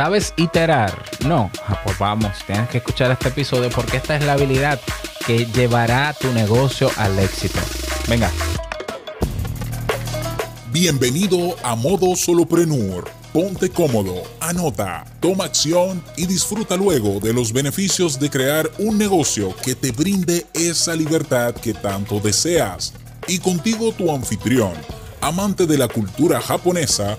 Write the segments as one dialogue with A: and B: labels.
A: ¿Sabes iterar? No, ah, pues vamos, tienes que escuchar este episodio porque esta es la habilidad que llevará tu negocio al éxito. Venga.
B: Bienvenido a Modo Soloprenur. Ponte cómodo, anota, toma acción y disfruta luego de los beneficios de crear un negocio que te brinde esa libertad que tanto deseas. Y contigo tu anfitrión amante de la cultura japonesa,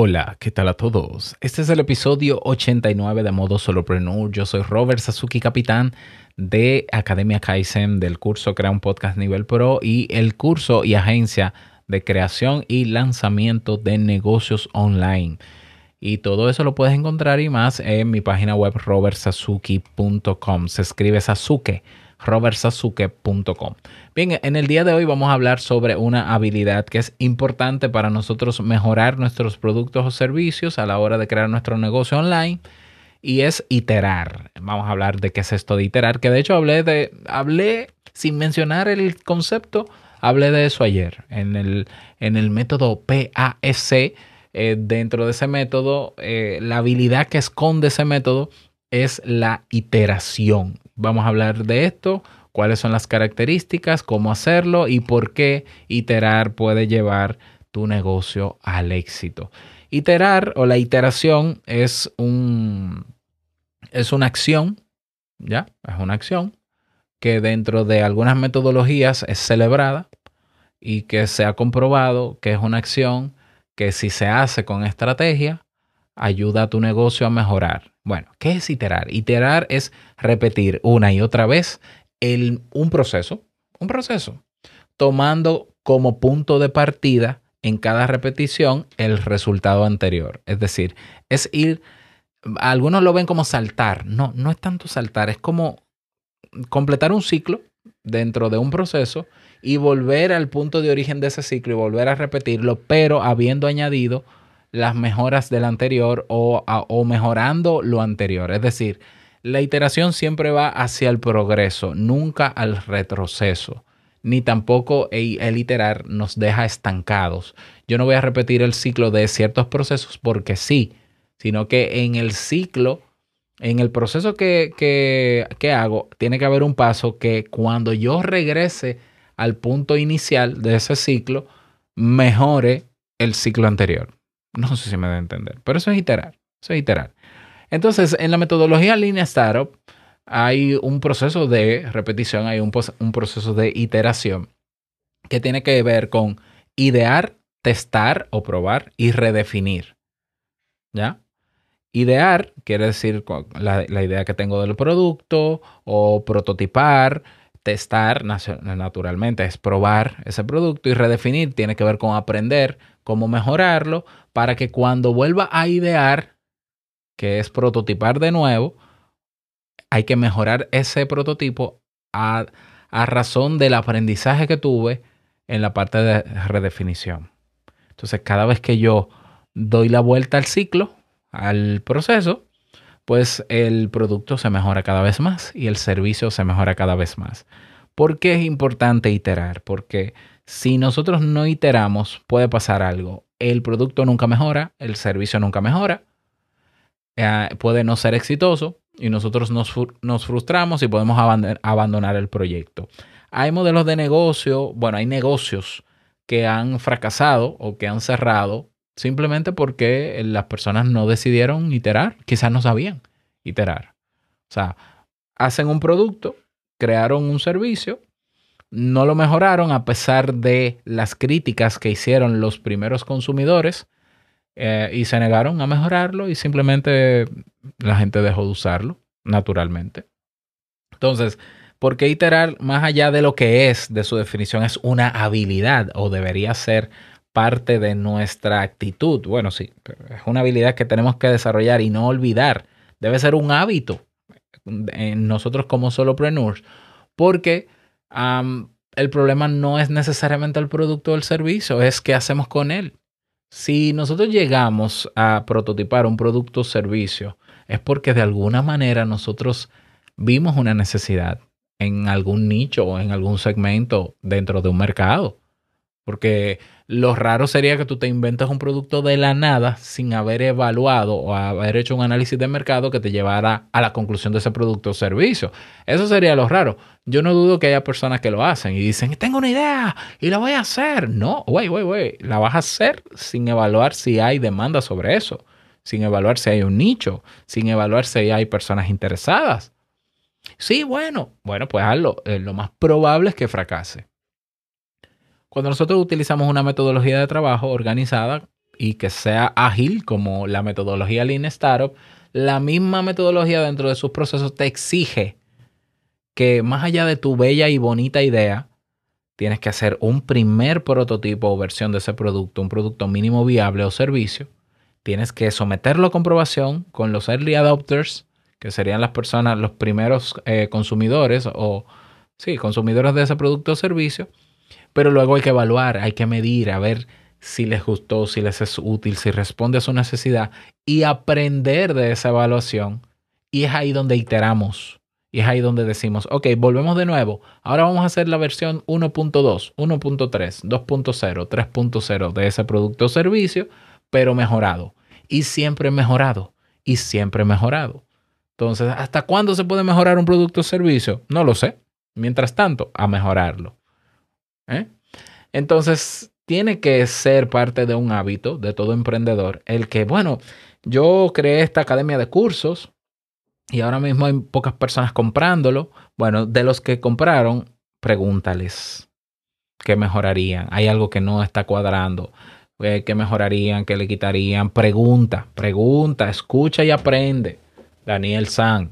A: Hola, ¿qué tal a todos? Este es el episodio 89 de Modo Solopreneur. Yo soy Robert Sasuki, capitán de Academia Kaizen, del curso Crea un Podcast Nivel Pro y el curso y agencia de creación y lanzamiento de negocios online. Y todo eso lo puedes encontrar y más en mi página web robertsazuki.com. Se escribe Sasuke robertsazuke.com. Bien, en el día de hoy vamos a hablar sobre una habilidad que es importante para nosotros mejorar nuestros productos o servicios a la hora de crear nuestro negocio online y es iterar. Vamos a hablar de qué es esto de iterar, que de hecho hablé de hablé sin mencionar el concepto, hablé de eso ayer en el en el método PASC. Eh, dentro de ese método, eh, la habilidad que esconde ese método es la iteración. Vamos a hablar de esto, cuáles son las características, cómo hacerlo y por qué iterar puede llevar tu negocio al éxito. Iterar o la iteración es un es una acción, ¿ya? Es una acción que dentro de algunas metodologías es celebrada y que se ha comprobado que es una acción que si se hace con estrategia ayuda a tu negocio a mejorar. Bueno, ¿qué es iterar? Iterar es repetir una y otra vez un proceso, un proceso, tomando como punto de partida en cada repetición el resultado anterior. Es decir, es ir, algunos lo ven como saltar, no, no es tanto saltar, es como completar un ciclo dentro de un proceso y volver al punto de origen de ese ciclo y volver a repetirlo, pero habiendo añadido las mejoras del anterior o, o mejorando lo anterior. Es decir, la iteración siempre va hacia el progreso, nunca al retroceso, ni tampoco el iterar nos deja estancados. Yo no voy a repetir el ciclo de ciertos procesos porque sí, sino que en el ciclo, en el proceso que, que, que hago, tiene que haber un paso que cuando yo regrese al punto inicial de ese ciclo, mejore el ciclo anterior. No sé si me da entender, pero eso es iterar, eso es iterar. Entonces, en la metodología línea startup hay un proceso de repetición, hay un, un proceso de iteración que tiene que ver con idear, testar o probar y redefinir. ¿Ya? Idear quiere decir la, la, idea que tengo del producto o prototipar. Testar, naturalmente, es probar ese producto y redefinir tiene que ver con aprender cómo mejorarlo para que cuando vuelva a idear, que es prototipar de nuevo, hay que mejorar ese prototipo a, razón del aprendizaje que tuve en la parte de redefinición. Entonces, cada vez que yo doy la vuelta al ciclo, al proceso, pues el producto se mejora cada vez más y el servicio se mejora cada vez más. ¿Por qué es importante iterar? Porque si nosotros no iteramos, puede pasar algo. El producto nunca mejora, el servicio nunca mejora, eh, puede no ser exitoso y nosotros nos, nos frustramos y podemos abandonar el proyecto. Hay modelos de negocio, bueno, hay negocios que han fracasado o que han cerrado simplemente porque las personas no decidieron iterar, quizás no sabían iterar. O sea, hacen un producto, crearon un servicio no lo mejoraron a pesar de las críticas que hicieron los primeros consumidores eh, y se negaron a mejorarlo y simplemente la gente dejó de usarlo naturalmente. Entonces, ¿por qué iterar más allá de lo que es, de su definición, es una habilidad o debería ser parte de nuestra actitud? Bueno, sí, es una habilidad que tenemos que desarrollar y no olvidar. Debe ser un hábito en nosotros como solopreneurs, porque el problema no es necesariamente el producto o el servicio, es qué hacemos con él. Si nosotros llegamos a prototipar un producto o servicio, es porque de alguna manera nosotros vimos una necesidad en algún nicho o en algún segmento dentro de un mercado. Porque lo raro sería que tú te inventes un producto de la nada sin haber evaluado o haber hecho un análisis de mercado que te llevara a la conclusión de ese producto o servicio. Eso sería lo raro. Yo no dudo que haya personas que lo hacen y dicen, tengo una idea y la voy a hacer. No, güey, güey, güey. La vas a hacer sin evaluar si hay demanda sobre eso, sin evaluar si hay un nicho, sin evaluar si hay personas interesadas. Sí, bueno, bueno, pues hazlo. Eh, lo más probable es que fracase. Cuando nosotros utilizamos una metodología de trabajo organizada y que sea ágil, como la metodología Lean Startup, la misma metodología dentro de sus procesos te exige que más allá de tu bella y bonita idea, tienes que hacer un primer prototipo o versión de ese producto, un producto mínimo viable o servicio. Tienes que someterlo a comprobación con los early adopters, que serían las personas, los primeros eh, consumidores o, sí, consumidores de ese producto o servicio pero luego hay que evaluar, hay que medir, a ver si les gustó, si les es útil, si responde a su necesidad y aprender de esa evaluación. Y es ahí donde iteramos. Y es ahí donde decimos, ok, volvemos de nuevo. Ahora vamos a hacer la versión 1.2, 1.3, 2.0, 3.0 de ese producto o servicio, pero mejorado. Y siempre mejorado. Y siempre mejorado. Entonces, ¿hasta cuándo se puede mejorar un producto o servicio? No lo sé. Mientras tanto, a mejorarlo. ¿Eh? Entonces, tiene que ser parte de un hábito de todo emprendedor el que, bueno, yo creé esta academia de cursos y ahora mismo hay pocas personas comprándolo. Bueno, de los que compraron, pregúntales qué mejorarían. Hay algo que no está cuadrando. Eh, ¿Qué mejorarían? ¿Qué le quitarían? Pregunta, pregunta, escucha y aprende. Daniel San.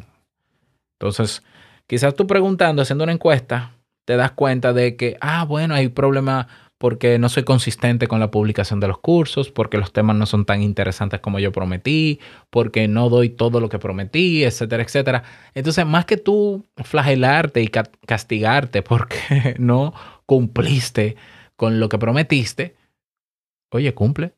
A: Entonces, quizás tú preguntando, haciendo una encuesta, te das cuenta de que, ah, bueno, hay problema porque no soy consistente con la publicación de los cursos, porque los temas no son tan interesantes como yo prometí, porque no doy todo lo que prometí, etcétera, etcétera. Entonces, más que tú flagelarte y castigarte porque no cumpliste con lo que prometiste, oye, cumple.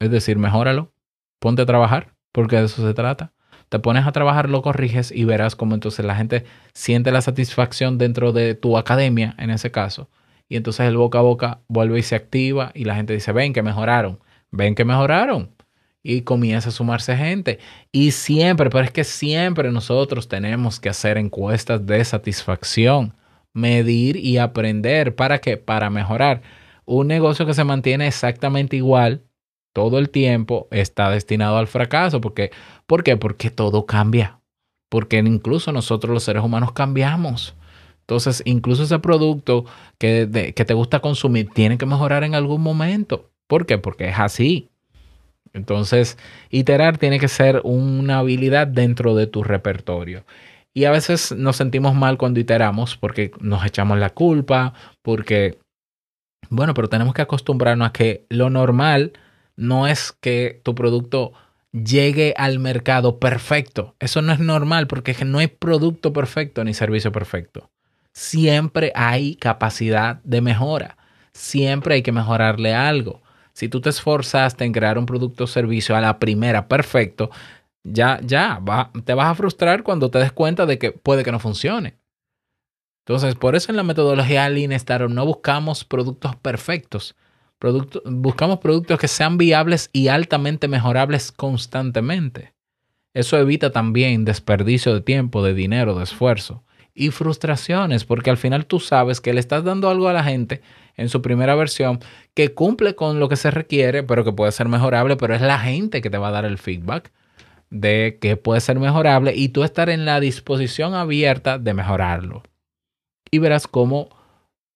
A: Es decir, mejóralo, ponte a trabajar, porque de eso se trata te pones a trabajar, lo corriges y verás cómo entonces la gente siente la satisfacción dentro de tu academia, en ese caso. Y entonces el boca a boca vuelve y se activa y la gente dice, ven que mejoraron, ven que mejoraron. Y comienza a sumarse gente. Y siempre, pero es que siempre nosotros tenemos que hacer encuestas de satisfacción, medir y aprender. ¿Para qué? Para mejorar. Un negocio que se mantiene exactamente igual todo el tiempo está destinado al fracaso. Porque, ¿Por qué? Porque todo cambia. Porque incluso nosotros los seres humanos cambiamos. Entonces, incluso ese producto que, que te gusta consumir tiene que mejorar en algún momento. ¿Por qué? Porque es así. Entonces, iterar tiene que ser una habilidad dentro de tu repertorio. Y a veces nos sentimos mal cuando iteramos porque nos echamos la culpa, porque, bueno, pero tenemos que acostumbrarnos a que lo normal no es que tu producto llegue al mercado perfecto. Eso no es normal porque no hay producto perfecto ni servicio perfecto. Siempre hay capacidad de mejora. Siempre hay que mejorarle algo. Si tú te esforzaste en crear un producto o servicio a la primera perfecto, ya, ya, te vas a frustrar cuando te des cuenta de que puede que no funcione. Entonces, por eso en la metodología Lean Startup no buscamos productos perfectos, buscamos productos que sean viables y altamente mejorables constantemente. Eso evita también desperdicio de tiempo, de dinero, de esfuerzo y frustraciones, porque al final tú sabes que le estás dando algo a la gente en su primera versión que cumple con lo que se requiere, pero que puede ser mejorable, pero es la gente que te va a dar el feedback de que puede ser mejorable y tú estar en la disposición abierta de mejorarlo. Y verás cómo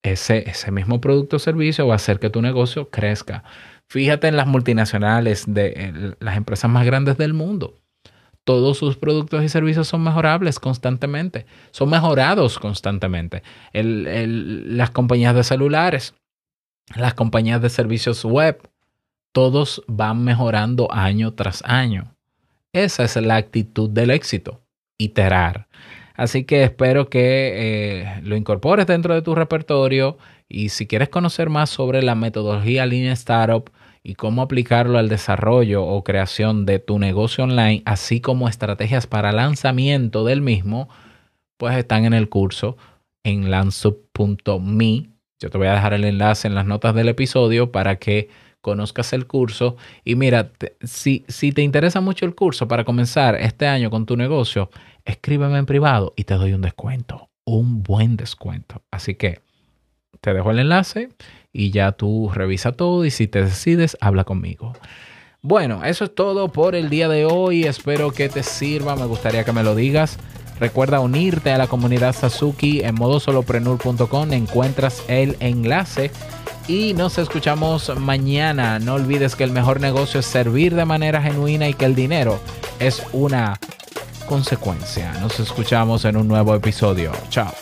A: ese, ese mismo producto o servicio va a hacer que tu negocio crezca. Fíjate en las multinacionales de las empresas más grandes del mundo. Todos sus productos y servicios son mejorables constantemente, son mejorados constantemente. las compañías de celulares, las compañías de servicios web, todos van mejorando año tras año. Esa es la actitud del éxito, iterar. Así que espero que eh, lo incorpores dentro de tu repertorio y si quieres conocer más sobre la metodología Lean Startup y cómo aplicarlo al desarrollo o creación de tu negocio online, así como estrategias para lanzamiento del mismo, pues están en el curso en lanzup.me. Yo te voy a dejar el enlace en las notas del episodio para que conozcas el curso. Y mira, si, si te interesa mucho el curso para comenzar este año con tu negocio, escríbeme en privado y te doy un descuento, un buen descuento. Así que te dejo el enlace y ya tú revisa todo y si te decides, habla conmigo. Bueno, eso es todo por el día de hoy. Espero que te sirva. Me gustaría que me lo digas. Recuerda unirte a la comunidad Sasuki en modosoloprenur.com. Encuentras el enlace y nos escuchamos mañana. No olvides que el mejor negocio es servir de manera genuina y que el dinero es una consecuencia. Nos escuchamos en un nuevo episodio. Chao.